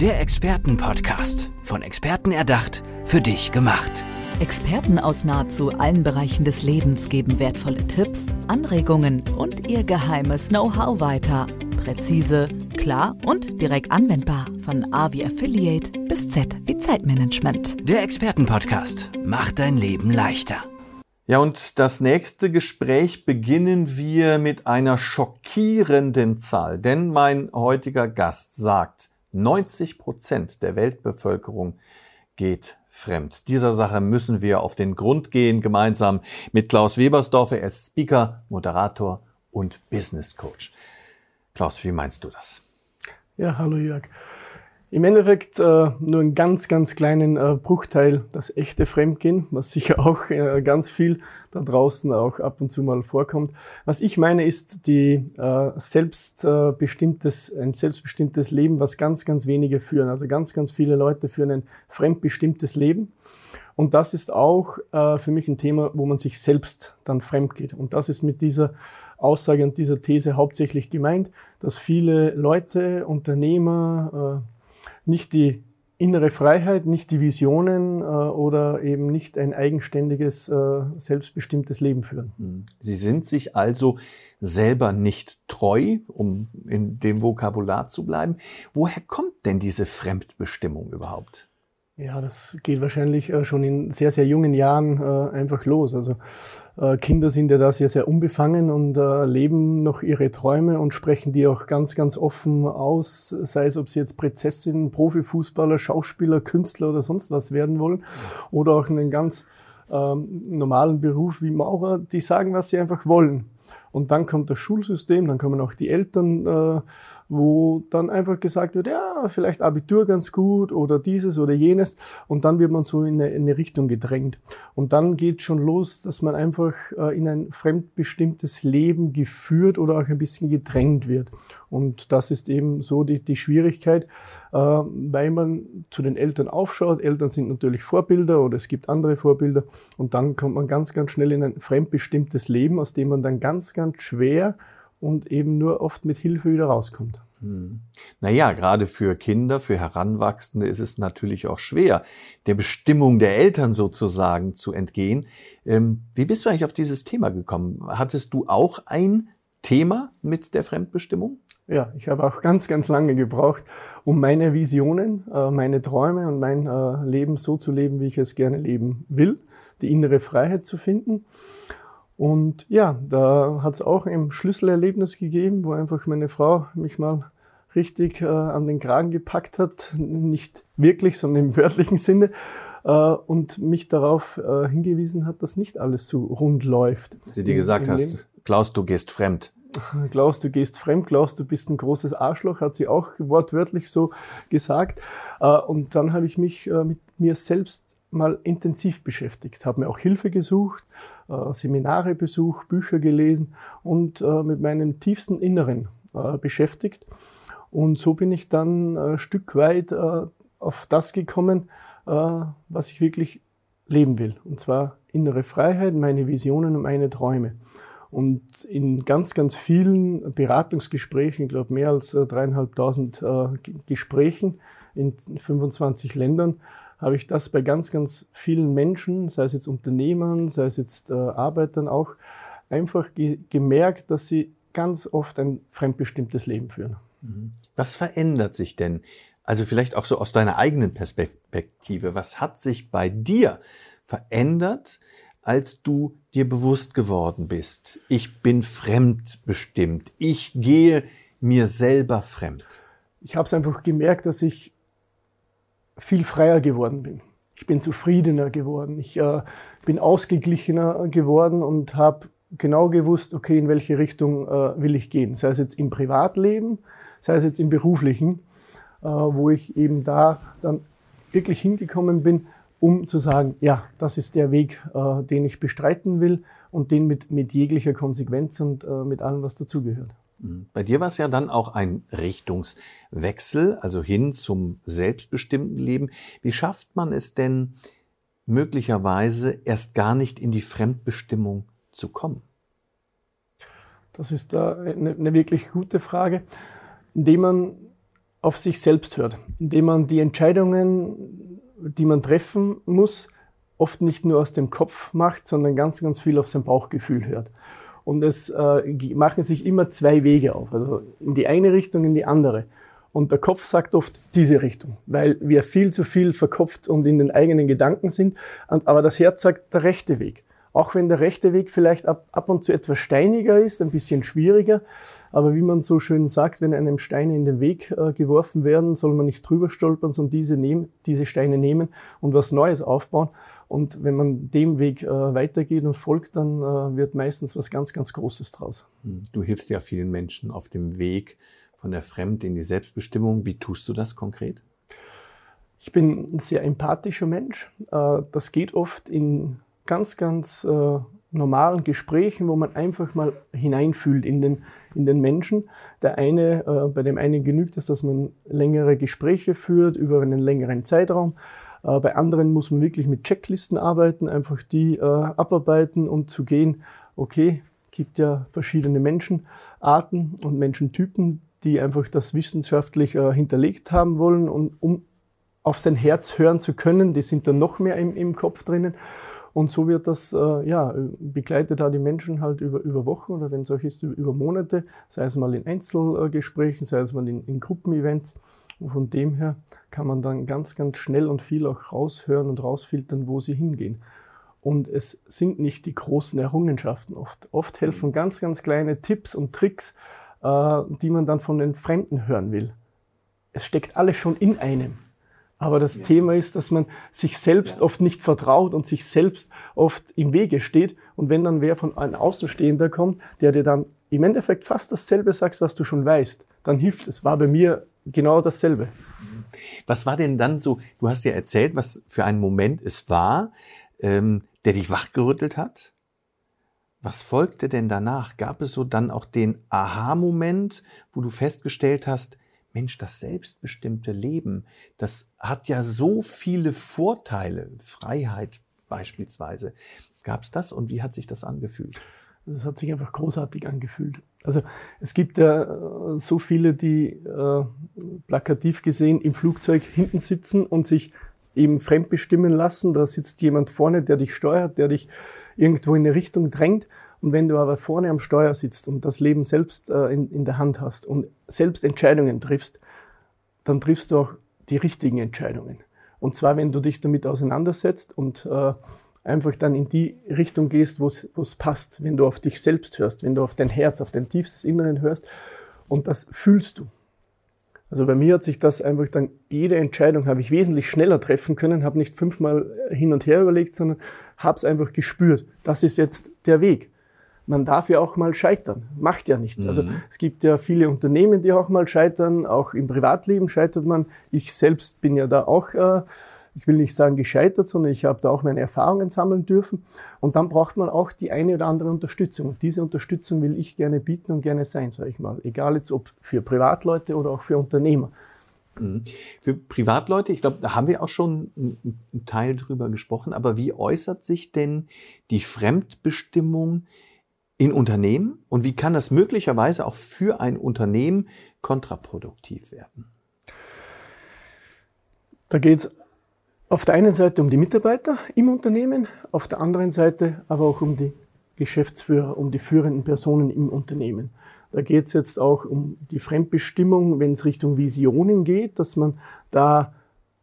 Der Expertenpodcast. Von Experten erdacht, für dich gemacht. Experten aus nahezu allen Bereichen des Lebens geben wertvolle Tipps, Anregungen und ihr geheimes Know-how weiter. Präzise, klar und direkt anwendbar. Von A wie Affiliate bis Z wie Zeitmanagement. Der Expertenpodcast macht dein Leben leichter. Ja, und das nächste Gespräch beginnen wir mit einer schockierenden Zahl, denn mein heutiger Gast sagt, 90 Prozent der Weltbevölkerung geht fremd. Dieser Sache müssen wir auf den Grund gehen, gemeinsam mit Klaus Webersdorfer. Er ist Speaker, Moderator und Business Coach. Klaus, wie meinst du das? Ja, hallo Jörg. Im Endeffekt äh, nur einen ganz, ganz kleinen äh, Bruchteil das echte Fremdgehen, was sicher auch äh, ganz viel da draußen auch ab und zu mal vorkommt. Was ich meine, ist die äh, selbstbestimmtes, ein selbstbestimmtes Leben, was ganz, ganz wenige führen. Also ganz, ganz viele Leute führen ein fremdbestimmtes Leben. Und das ist auch äh, für mich ein Thema, wo man sich selbst dann fremd geht. Und das ist mit dieser Aussage und dieser These hauptsächlich gemeint, dass viele Leute, Unternehmer, äh, nicht die innere Freiheit, nicht die Visionen äh, oder eben nicht ein eigenständiges, äh, selbstbestimmtes Leben führen. Mhm. Sie sind sich also selber nicht treu, um in dem Vokabular zu bleiben. Woher kommt denn diese Fremdbestimmung überhaupt? Ja, das geht wahrscheinlich äh, schon in sehr, sehr jungen Jahren äh, einfach los. Also äh, Kinder sind ja da sehr, sehr unbefangen und leben noch ihre Träume und sprechen die auch ganz, ganz offen aus, sei es, ob sie jetzt Prinzessin, Profifußballer, Schauspieler, Künstler oder sonst was werden wollen oder auch einen ganz ähm, normalen Beruf wie Maurer, die sagen, was sie einfach wollen. Und dann kommt das Schulsystem, dann kommen auch die Eltern, äh, wo dann einfach gesagt wird, ja, vielleicht Abitur ganz gut oder dieses oder jenes. Und dann wird man so in eine, in eine Richtung gedrängt. Und dann geht schon los, dass man einfach äh, in ein fremdbestimmtes Leben geführt oder auch ein bisschen gedrängt wird. Und das ist eben so die, die Schwierigkeit, äh, weil man zu den Eltern aufschaut. Eltern sind natürlich Vorbilder oder es gibt andere Vorbilder. Und dann kommt man ganz, ganz schnell in ein fremdbestimmtes Leben, aus dem man dann ganz, ganz schwer und eben nur oft mit Hilfe wieder rauskommt. Hm. Naja, gerade für Kinder, für Heranwachsende ist es natürlich auch schwer, der Bestimmung der Eltern sozusagen zu entgehen. Ähm, wie bist du eigentlich auf dieses Thema gekommen? Hattest du auch ein Thema mit der Fremdbestimmung? Ja, ich habe auch ganz, ganz lange gebraucht, um meine Visionen, äh, meine Träume und mein äh, Leben so zu leben, wie ich es gerne leben will, die innere Freiheit zu finden. Und ja, da hat es auch ein Schlüsselerlebnis gegeben, wo einfach meine Frau mich mal richtig äh, an den Kragen gepackt hat, nicht wirklich, sondern im wörtlichen Sinne, äh, und mich darauf äh, hingewiesen hat, dass nicht alles so rund läuft. Sie dir gesagt hast, Leben. Klaus, du gehst fremd. Klaus, du gehst fremd, Klaus, du bist ein großes Arschloch, hat sie auch wortwörtlich so gesagt. Äh, und dann habe ich mich äh, mit mir selbst mal intensiv beschäftigt, habe mir auch Hilfe gesucht, äh, Seminare besucht, Bücher gelesen und äh, mit meinem tiefsten Inneren äh, beschäftigt. Und so bin ich dann ein Stück weit auf das gekommen, was ich wirklich leben will. Und zwar innere Freiheit, meine Visionen und meine Träume. Und in ganz, ganz vielen Beratungsgesprächen, ich glaube mehr als dreieinhalbtausend Gesprächen in 25 Ländern, habe ich das bei ganz, ganz vielen Menschen, sei es jetzt Unternehmern, sei es jetzt äh, Arbeitern auch, einfach ge gemerkt, dass sie ganz oft ein fremdbestimmtes Leben führen. Mhm. Was verändert sich denn? Also vielleicht auch so aus deiner eigenen Perspektive. Was hat sich bei dir verändert, als du dir bewusst geworden bist? Ich bin fremdbestimmt. Ich gehe mir selber fremd. Ich habe es einfach gemerkt, dass ich viel freier geworden bin. Ich bin zufriedener geworden. Ich äh, bin ausgeglichener geworden und habe genau gewusst, okay, in welche Richtung äh, will ich gehen. Sei es jetzt im Privatleben, sei es jetzt im beruflichen, äh, wo ich eben da dann wirklich hingekommen bin, um zu sagen, ja, das ist der Weg, äh, den ich bestreiten will und den mit, mit jeglicher Konsequenz und äh, mit allem, was dazugehört. Mhm. Bei dir war es ja dann auch ein Richtungswechsel, also hin zum selbstbestimmten Leben. Wie schafft man es denn möglicherweise erst gar nicht in die Fremdbestimmung zu kommen? Das ist eine, eine wirklich gute Frage, indem man auf sich selbst hört, indem man die Entscheidungen, die man treffen muss, oft nicht nur aus dem Kopf macht, sondern ganz, ganz viel auf sein Bauchgefühl hört. Und es äh, machen sich immer zwei Wege auf, also in die eine Richtung, in die andere. Und der Kopf sagt oft diese Richtung, weil wir viel zu viel verkopft und in den eigenen Gedanken sind. Aber das Herz sagt der rechte Weg. Auch wenn der rechte Weg vielleicht ab, ab und zu etwas steiniger ist, ein bisschen schwieriger. Aber wie man so schön sagt, wenn einem Steine in den Weg äh, geworfen werden, soll man nicht drüber stolpern, sondern diese, nehmen, diese Steine nehmen und was Neues aufbauen. Und wenn man dem Weg äh, weitergeht und folgt, dann äh, wird meistens was ganz, ganz Großes draus. Hm. Du hilfst ja vielen Menschen auf dem Weg von der Fremd in die Selbstbestimmung. Wie tust du das konkret? Ich bin ein sehr empathischer Mensch. Äh, das geht oft in ganz, ganz äh, normalen Gesprächen, wo man einfach mal hineinfühlt in den, in den Menschen. Der eine, äh, bei dem einen genügt es, dass man längere Gespräche führt über einen längeren Zeitraum. Äh, bei anderen muss man wirklich mit Checklisten arbeiten, einfach die äh, abarbeiten und zu gehen, okay, gibt ja verschiedene Menschenarten und Menschentypen, die einfach das wissenschaftlich äh, hinterlegt haben wollen und um auf sein Herz hören zu können, die sind dann noch mehr im, im Kopf drinnen. Und so wird das, äh, ja, begleitet da die Menschen halt über, über Wochen oder wenn es auch ist, über, über Monate, sei es mal in Einzelgesprächen, sei es mal in, in Gruppenevents. Und von dem her kann man dann ganz, ganz schnell und viel auch raushören und rausfiltern, wo sie hingehen. Und es sind nicht die großen Errungenschaften oft. Oft helfen ganz, ganz kleine Tipps und Tricks, äh, die man dann von den Fremden hören will. Es steckt alles schon in einem. Aber das ja. Thema ist, dass man sich selbst ja. oft nicht vertraut und sich selbst oft im Wege steht. Und wenn dann wer von einem Außenstehender kommt, der dir dann im Endeffekt fast dasselbe sagt, was du schon weißt, dann hilft es. War bei mir genau dasselbe. Was war denn dann so, du hast ja erzählt, was für einen Moment es war, ähm, der dich wachgerüttelt hat? Was folgte denn danach? Gab es so dann auch den Aha-Moment, wo du festgestellt hast, Mensch, das selbstbestimmte Leben, das hat ja so viele Vorteile, Freiheit beispielsweise. Gab es das und wie hat sich das angefühlt? Das hat sich einfach großartig angefühlt. Also es gibt ja äh, so viele, die äh, plakativ gesehen im Flugzeug hinten sitzen und sich eben fremdbestimmen lassen. Da sitzt jemand vorne, der dich steuert, der dich irgendwo in eine Richtung drängt. Und wenn du aber vorne am Steuer sitzt und das Leben selbst äh, in, in der Hand hast und selbst Entscheidungen triffst, dann triffst du auch die richtigen Entscheidungen. Und zwar, wenn du dich damit auseinandersetzt und äh, einfach dann in die Richtung gehst, wo es passt, wenn du auf dich selbst hörst, wenn du auf dein Herz, auf dein tiefstes Inneren hörst und das fühlst du. Also bei mir hat sich das einfach dann, jede Entscheidung habe ich wesentlich schneller treffen können, habe nicht fünfmal hin und her überlegt, sondern habe es einfach gespürt. Das ist jetzt der Weg man darf ja auch mal scheitern. Macht ja nichts. Also mhm. Also es gibt ja viele Unternehmen, die auch mal scheitern. Auch im Privatleben scheitert man. Ich selbst bin ja da auch, äh, ich will nicht sagen gescheitert, sondern ich habe da auch meine Erfahrungen sammeln dürfen. Und dann braucht man auch die eine oder andere Unterstützung. Und diese Unterstützung will ich gerne bieten und gerne sein, sage ich mal. Egal jetzt ob für Privatleute oder auch für Unternehmer. Mhm. Für Privatleute, ich glaube, da haben wir auch schon einen Teil drüber gesprochen, aber wie äußert sich denn die Fremdbestimmung in Unternehmen und wie kann das möglicherweise auch für ein Unternehmen kontraproduktiv werden? Da geht es auf der einen Seite um die Mitarbeiter im Unternehmen, auf der anderen Seite aber auch um die Geschäftsführer, um die führenden Personen im Unternehmen. Da geht es jetzt auch um die Fremdbestimmung, wenn es Richtung Visionen geht, dass man da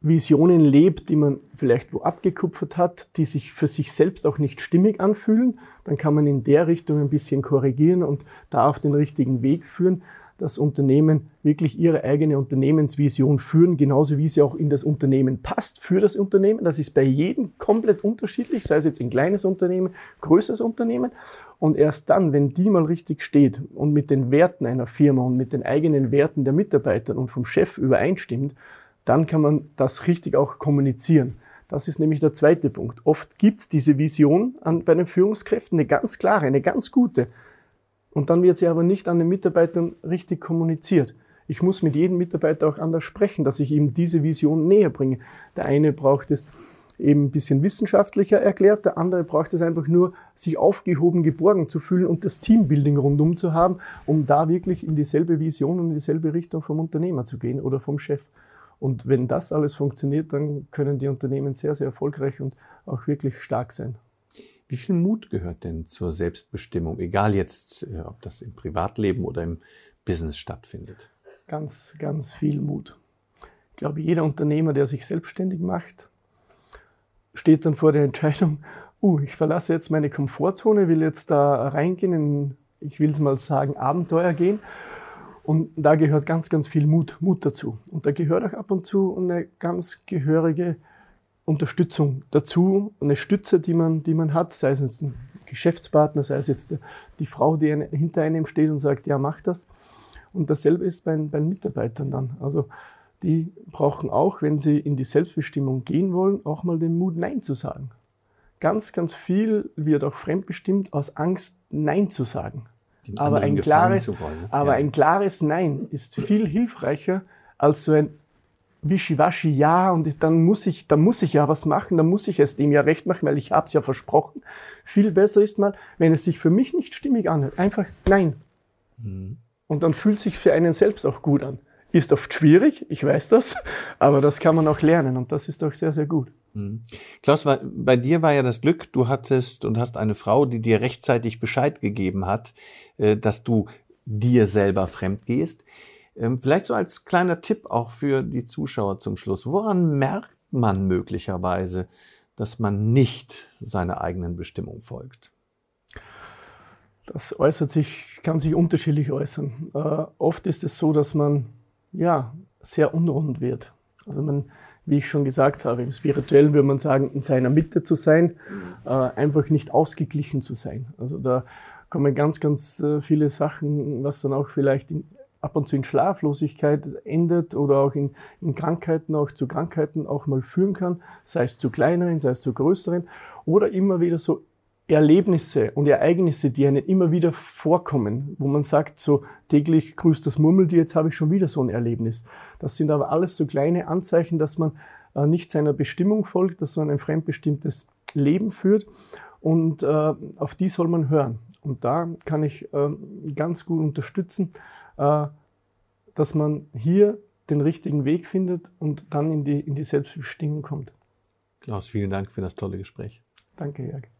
Visionen lebt, die man vielleicht wo abgekupfert hat, die sich für sich selbst auch nicht stimmig anfühlen, dann kann man in der Richtung ein bisschen korrigieren und da auf den richtigen Weg führen, dass Unternehmen wirklich ihre eigene Unternehmensvision führen, genauso wie sie auch in das Unternehmen passt, für das Unternehmen. Das ist bei jedem komplett unterschiedlich, sei es jetzt ein kleines Unternehmen, größeres Unternehmen. Und erst dann, wenn die mal richtig steht und mit den Werten einer Firma und mit den eigenen Werten der Mitarbeiter und vom Chef übereinstimmt, dann kann man das richtig auch kommunizieren. Das ist nämlich der zweite Punkt. Oft gibt es diese Vision an, bei den Führungskräften, eine ganz klare, eine ganz gute. Und dann wird sie aber nicht an den Mitarbeitern richtig kommuniziert. Ich muss mit jedem Mitarbeiter auch anders sprechen, dass ich ihm diese Vision näher bringe. Der eine braucht es eben ein bisschen wissenschaftlicher erklärt. Der andere braucht es einfach nur, sich aufgehoben, geborgen zu fühlen und das Teambuilding rundum zu haben, um da wirklich in dieselbe Vision und in dieselbe Richtung vom Unternehmer zu gehen oder vom Chef. Und wenn das alles funktioniert, dann können die Unternehmen sehr, sehr erfolgreich und auch wirklich stark sein. Wie viel Mut gehört denn zur Selbstbestimmung, egal jetzt, äh, ob das im Privatleben oder im Business stattfindet? Ganz, ganz viel Mut. Ich glaube, jeder Unternehmer, der sich selbstständig macht, steht dann vor der Entscheidung, uh, ich verlasse jetzt meine Komfortzone, will jetzt da reingehen in, ich will es mal sagen, Abenteuer gehen. Und da gehört ganz, ganz viel Mut, Mut dazu. Und da gehört auch ab und zu eine ganz gehörige Unterstützung dazu, eine Stütze, die man, die man hat, sei es jetzt ein Geschäftspartner, sei es jetzt die Frau, die hinter einem steht und sagt, ja, mach das. Und dasselbe ist bei, bei den Mitarbeitern dann. Also die brauchen auch, wenn sie in die Selbstbestimmung gehen wollen, auch mal den Mut, Nein zu sagen. Ganz, ganz viel wird auch fremdbestimmt aus Angst, Nein zu sagen. Aber, ein klares, wollen, aber ja. ein klares Nein ist viel hilfreicher als so ein Wischiwaschi Ja und dann muss ich, dann muss ich ja was machen, dann muss ich es dem ja recht machen, weil ich habe es ja versprochen. Viel besser ist mal, wenn es sich für mich nicht stimmig anhört, einfach Nein. Mhm. Und dann fühlt sich für einen selbst auch gut an. Ist oft schwierig, ich weiß das, aber das kann man auch lernen und das ist auch sehr, sehr gut. Mhm. Klaus, bei dir war ja das Glück, du hattest und hast eine Frau, die dir rechtzeitig Bescheid gegeben hat, äh, dass du dir selber fremd gehst. Ähm, vielleicht so als kleiner Tipp auch für die Zuschauer zum Schluss. Woran merkt man möglicherweise, dass man nicht seiner eigenen Bestimmung folgt? Das äußert sich, kann sich unterschiedlich äußern. Äh, oft ist es so, dass man ja, sehr unrund wird. Also man, wie ich schon gesagt habe, im Spirituellen würde man sagen, in seiner Mitte zu sein, äh, einfach nicht ausgeglichen zu sein. Also da kommen ganz, ganz äh, viele Sachen, was dann auch vielleicht in, ab und zu in Schlaflosigkeit endet oder auch in, in, Krankheiten, auch zu Krankheiten auch mal führen kann, sei es zu kleineren, sei es zu größeren, oder immer wieder so Erlebnisse und Ereignisse, die einem immer wieder vorkommen, wo man sagt, so täglich grüßt das Murmeltier, jetzt habe ich schon wieder so ein Erlebnis. Das sind aber alles so kleine Anzeichen, dass man äh, nicht seiner Bestimmung folgt, dass man ein fremdbestimmtes Leben führt und äh, auf die soll man hören. Und da kann ich äh, ganz gut unterstützen, dass man hier den richtigen Weg findet und dann in die, in die Selbstbestimmung kommt. Klaus, vielen Dank für das tolle Gespräch. Danke, Jörg.